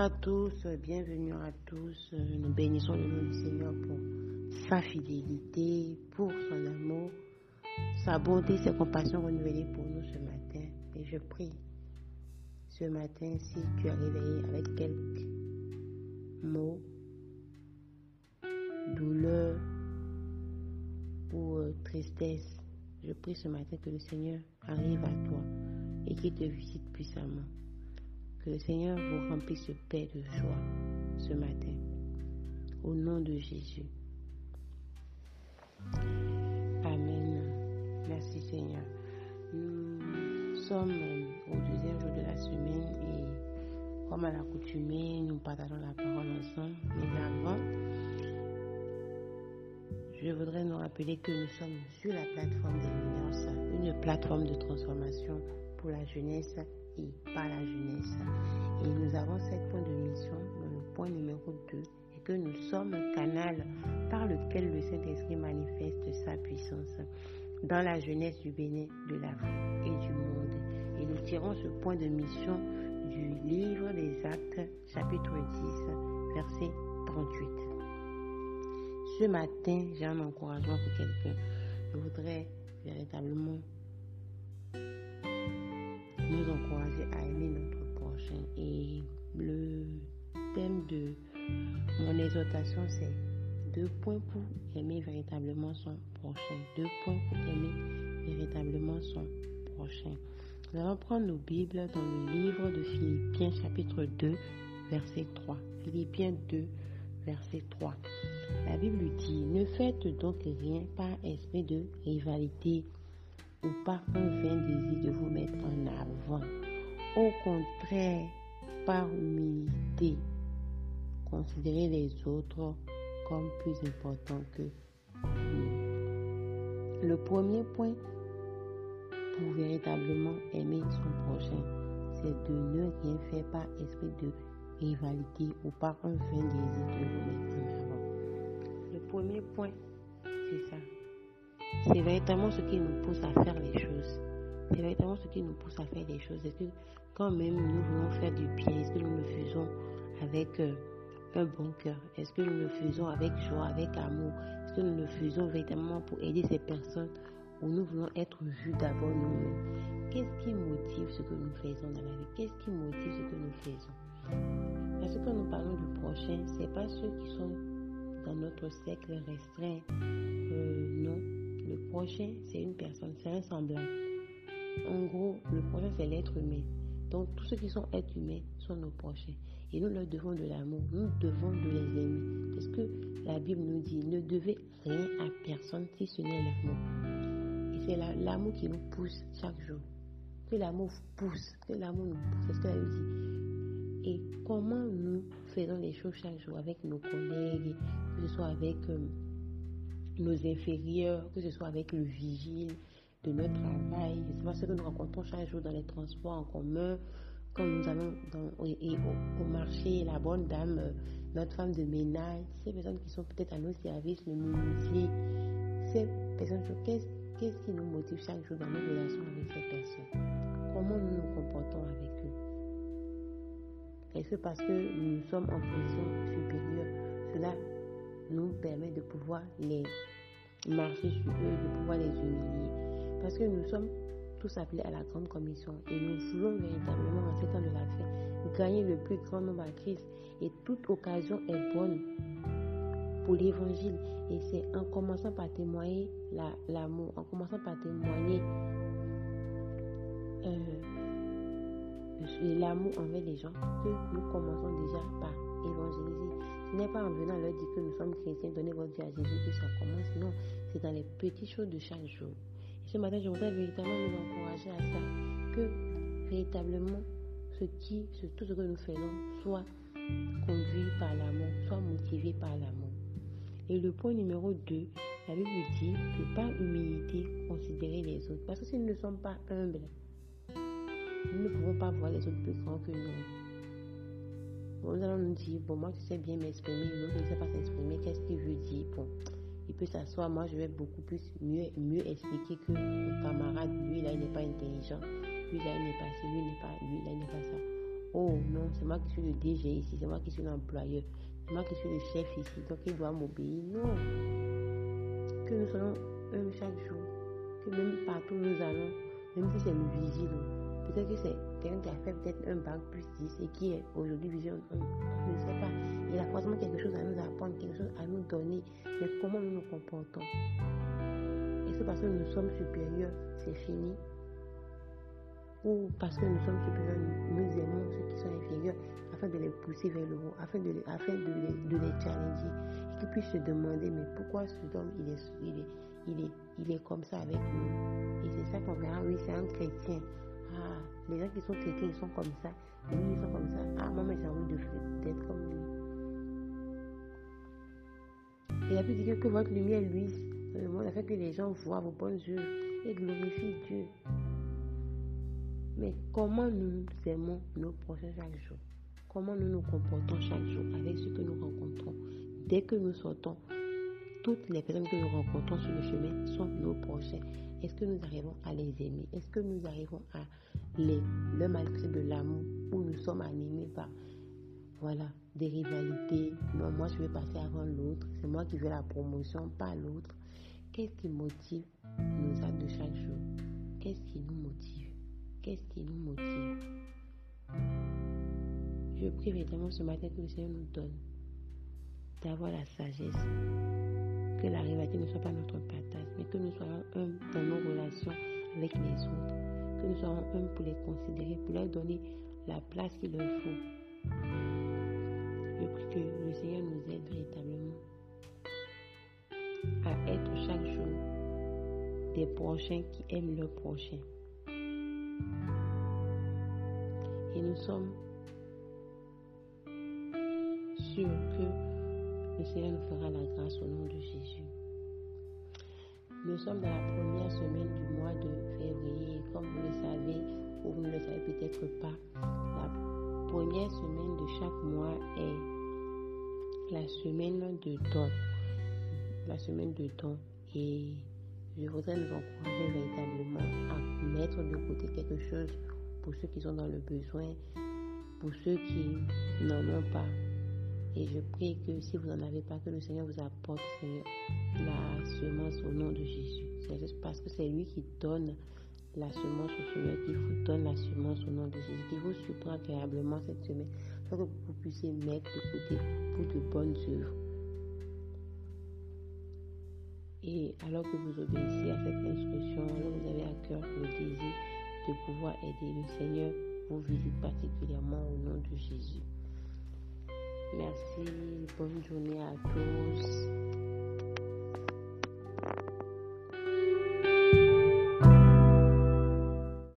à tous, bienvenue à tous. Nous bénissons le nom du Seigneur pour sa fidélité, pour son amour, sa bonté, ses compassions renouvelées pour nous ce matin. Et je prie ce matin, si tu es réveillé avec quelques mots, douleur ou euh, tristesse, je prie ce matin que le Seigneur arrive à toi et qu'il te visite puissamment. Que le Seigneur vous remplisse de paix, de joie ce matin. Au nom de Jésus. Amen. Merci Seigneur. Nous sommes au deuxième jour de la semaine et comme à l'accoutumée, nous partageons la parole ensemble. Mais avant, je voudrais nous rappeler que nous sommes sur la plateforme des une plateforme de transformation pour la jeunesse par la jeunesse. Et nous avons sept points de mission le point numéro 2 et que nous sommes un canal par lequel le Saint-Esprit manifeste sa puissance dans la jeunesse du Bénin, de l'Afrique et du monde. Et nous tirons ce point de mission du livre des Actes, chapitre 10, verset 38. Ce matin, j'ai un encouragement pour quelqu'un. Je voudrais véritablement à aimer notre prochain. Et le thème de mon exhortation, c'est deux points pour aimer véritablement son prochain. Deux points pour aimer véritablement son prochain. Nous allons prendre nos Bibles dans le livre de Philippiens chapitre 2, verset 3. Philippiens 2, verset 3. La Bible dit, ne faites donc rien par esprit de rivalité ou par un vain désir de vous mettre en avant. Au contraire, par humilité, considérez les autres comme plus importants que vous. Le premier point pour véritablement aimer son prochain, c'est de ne rien faire par esprit de rivalité ou par un vain désir de mettre en avant. Le premier point, c'est ça. C'est véritablement ce qui nous pousse à faire les choses. C'est véritablement ce qui nous pousse à faire les choses. Est-ce que quand même nous voulons faire du bien, est-ce que nous le faisons avec euh, un bon cœur? Est-ce que nous le faisons avec joie, avec amour? Est-ce que nous le faisons véritablement pour aider ces personnes où nous voulons être vus d'abord nous-mêmes? Qu'est-ce qui motive ce que nous faisons dans la vie? Qu'est-ce qui motive ce que nous faisons? Parce que quand nous parlons du prochain, ce n'est pas ceux qui sont dans notre cercle restreint. Euh, non, le prochain, c'est une personne, c'est un semblable. En gros, le prochain, c'est l'être humain. Donc, tous ceux qui sont êtres humains sont nos prochains. Et nous leur devons de l'amour. Nous devons de les aimer. Parce que la Bible nous dit, ne devez rien à personne si ce n'est l'amour. Et c'est l'amour qui nous pousse chaque jour. Que l'amour pousse. Que l'amour nous pousse. C'est ce qu'elle dit. Et comment nous faisons les choses chaque jour? Avec nos collègues, que ce soit avec... Euh, nos inférieurs, que ce soit avec le vigile de notre travail, c'est pas ce que nous rencontrons chaque jour dans les transports en commun, quand nous allons au, marché, la bonne dame, euh, notre femme de ménage, ces personnes qui sont peut-être à nos services, le menuisier, ces personnes, qu'est-ce qui nous motive chaque jour dans nos relations avec ces personnes? Comment nous nous comportons avec eux? Est-ce que parce que nous sommes en position supérieure, cela nous permet de pouvoir les marcher sur eux, de pouvoir les humilier? Parce que nous sommes tous appelés à la grande commission et nous voulons véritablement en ces temps de la fin gagner le plus grand nombre à Christ. Et toute occasion est bonne pour l'évangile. Et c'est en commençant par témoigner l'amour, en commençant par témoigner euh, l'amour envers les gens que nous commençons déjà par évangéliser. Ce n'est pas en venant leur dire que nous sommes chrétiens, donner votre vie à Jésus que ça commence. Non, c'est dans les petites choses de chaque jour. Ce matin, je voudrais véritablement nous encourager à ça. Que véritablement, ce qui, tout ce que nous faisons soit conduit par l'amour, soit motivé par l'amour. Et le point numéro 2, la Bible dit que par humilité, considérer les autres. Parce que si nous ne sommes pas humbles, nous ne pouvons pas voir les autres plus grands que nous nous allons nous dire, bon, moi, tu sais bien m'exprimer, l'autre ne sait pas peut s'asseoir, moi, je vais beaucoup plus mieux, mieux expliquer que mon camarade, lui, là, il n'est pas intelligent, lui, là, il n'est pas ci, lui, n'est pas, lui, là, il n'est pas ça. oh non, c'est moi qui suis le DG ici, c'est moi qui suis l'employeur, c'est moi qui suis le chef ici, donc il doit m'obéir. Non. Que nous soyons un chaque jour, que même partout nous allons, même si c'est le vigile, peut-être que c'est quelqu'un qui a fait peut-être un bac plus 10 et qui est aujourd'hui vigile, on, ne sait pas. Il a forcément quelque chose à nous apprendre, quelque chose à nous donner, mais comment nous nous comportons? Est-ce que parce que nous sommes supérieurs, c'est fini? Ou parce que nous sommes supérieurs, nous, aimons ceux qui sont inférieurs afin de les pousser vers le haut, afin de les, afin de les, de les challenger, et qu'ils puissent se demander, mais pourquoi ce homme, il est, il est, il est, il est comme ça avec nous? Et c'est ça qu'on verra, oui, c'est un chrétien. Ah, les gens qui sont chrétiens, ils sont comme ça, et nous, ils sont comme ça. Ah, moi, j'ai envie d'être comme lui. Il a pu dire que votre lumière luise dans le monde afin que les gens voient vos bonnes œuvres et glorifient Dieu. Mais comment nous aimons nos prochains chaque jour? Comment nous nous comportons chaque jour avec ceux que nous rencontrons? Dès que nous sortons, toutes les personnes que nous rencontrons sur le chemin sont nos prochains. Est-ce que nous arrivons à les aimer? Est-ce que nous arrivons à les, leur manifester de l'amour où nous sommes animés par voilà, des rivalités moi je vais passer avant l'autre. C'est moi qui veux la promotion, pas l'autre. Qu'est-ce qui motive nos actes de chaque jour? Qu'est-ce qui nous motive? Qu'est-ce qui nous motive? Je prie vraiment ce matin que le Seigneur nous donne d'avoir la sagesse, que la rivalité ne soit pas notre partage, mais que nous soyons un dans nos relations avec les autres, que nous soyons un pour les considérer, pour leur donner la place qu'il leur faut. Je prie que le Seigneur nous aide véritablement à être chaque jour des prochains qui aiment leurs prochains. Et nous sommes sûrs que le Seigneur nous fera la grâce au nom de Jésus. Nous sommes dans la première semaine du mois de février. Comme vous le savez, ou vous ne le savez peut-être pas, première semaine de chaque mois est la semaine de don. La semaine de don. Et je voudrais nous encourager véritablement à mettre de côté quelque chose pour ceux qui sont dans le besoin, pour ceux qui n'en ont pas. Et je prie que si vous n'en avez pas, que le Seigneur vous apporte, la semence au nom de Jésus. C'est juste parce que c'est lui qui donne la semence au Seigneur, qui vous donne la semence au nom de Jésus, qui vous surprend agréablement cette semaine, pour que vous puissiez mettre de côté pour de bonnes œuvres. Et alors que vous obéissez à cette instruction, alors vous avez à cœur le désir de pouvoir aider le Seigneur, vous visite particulièrement au nom de Jésus. Merci, bonne journée à tous.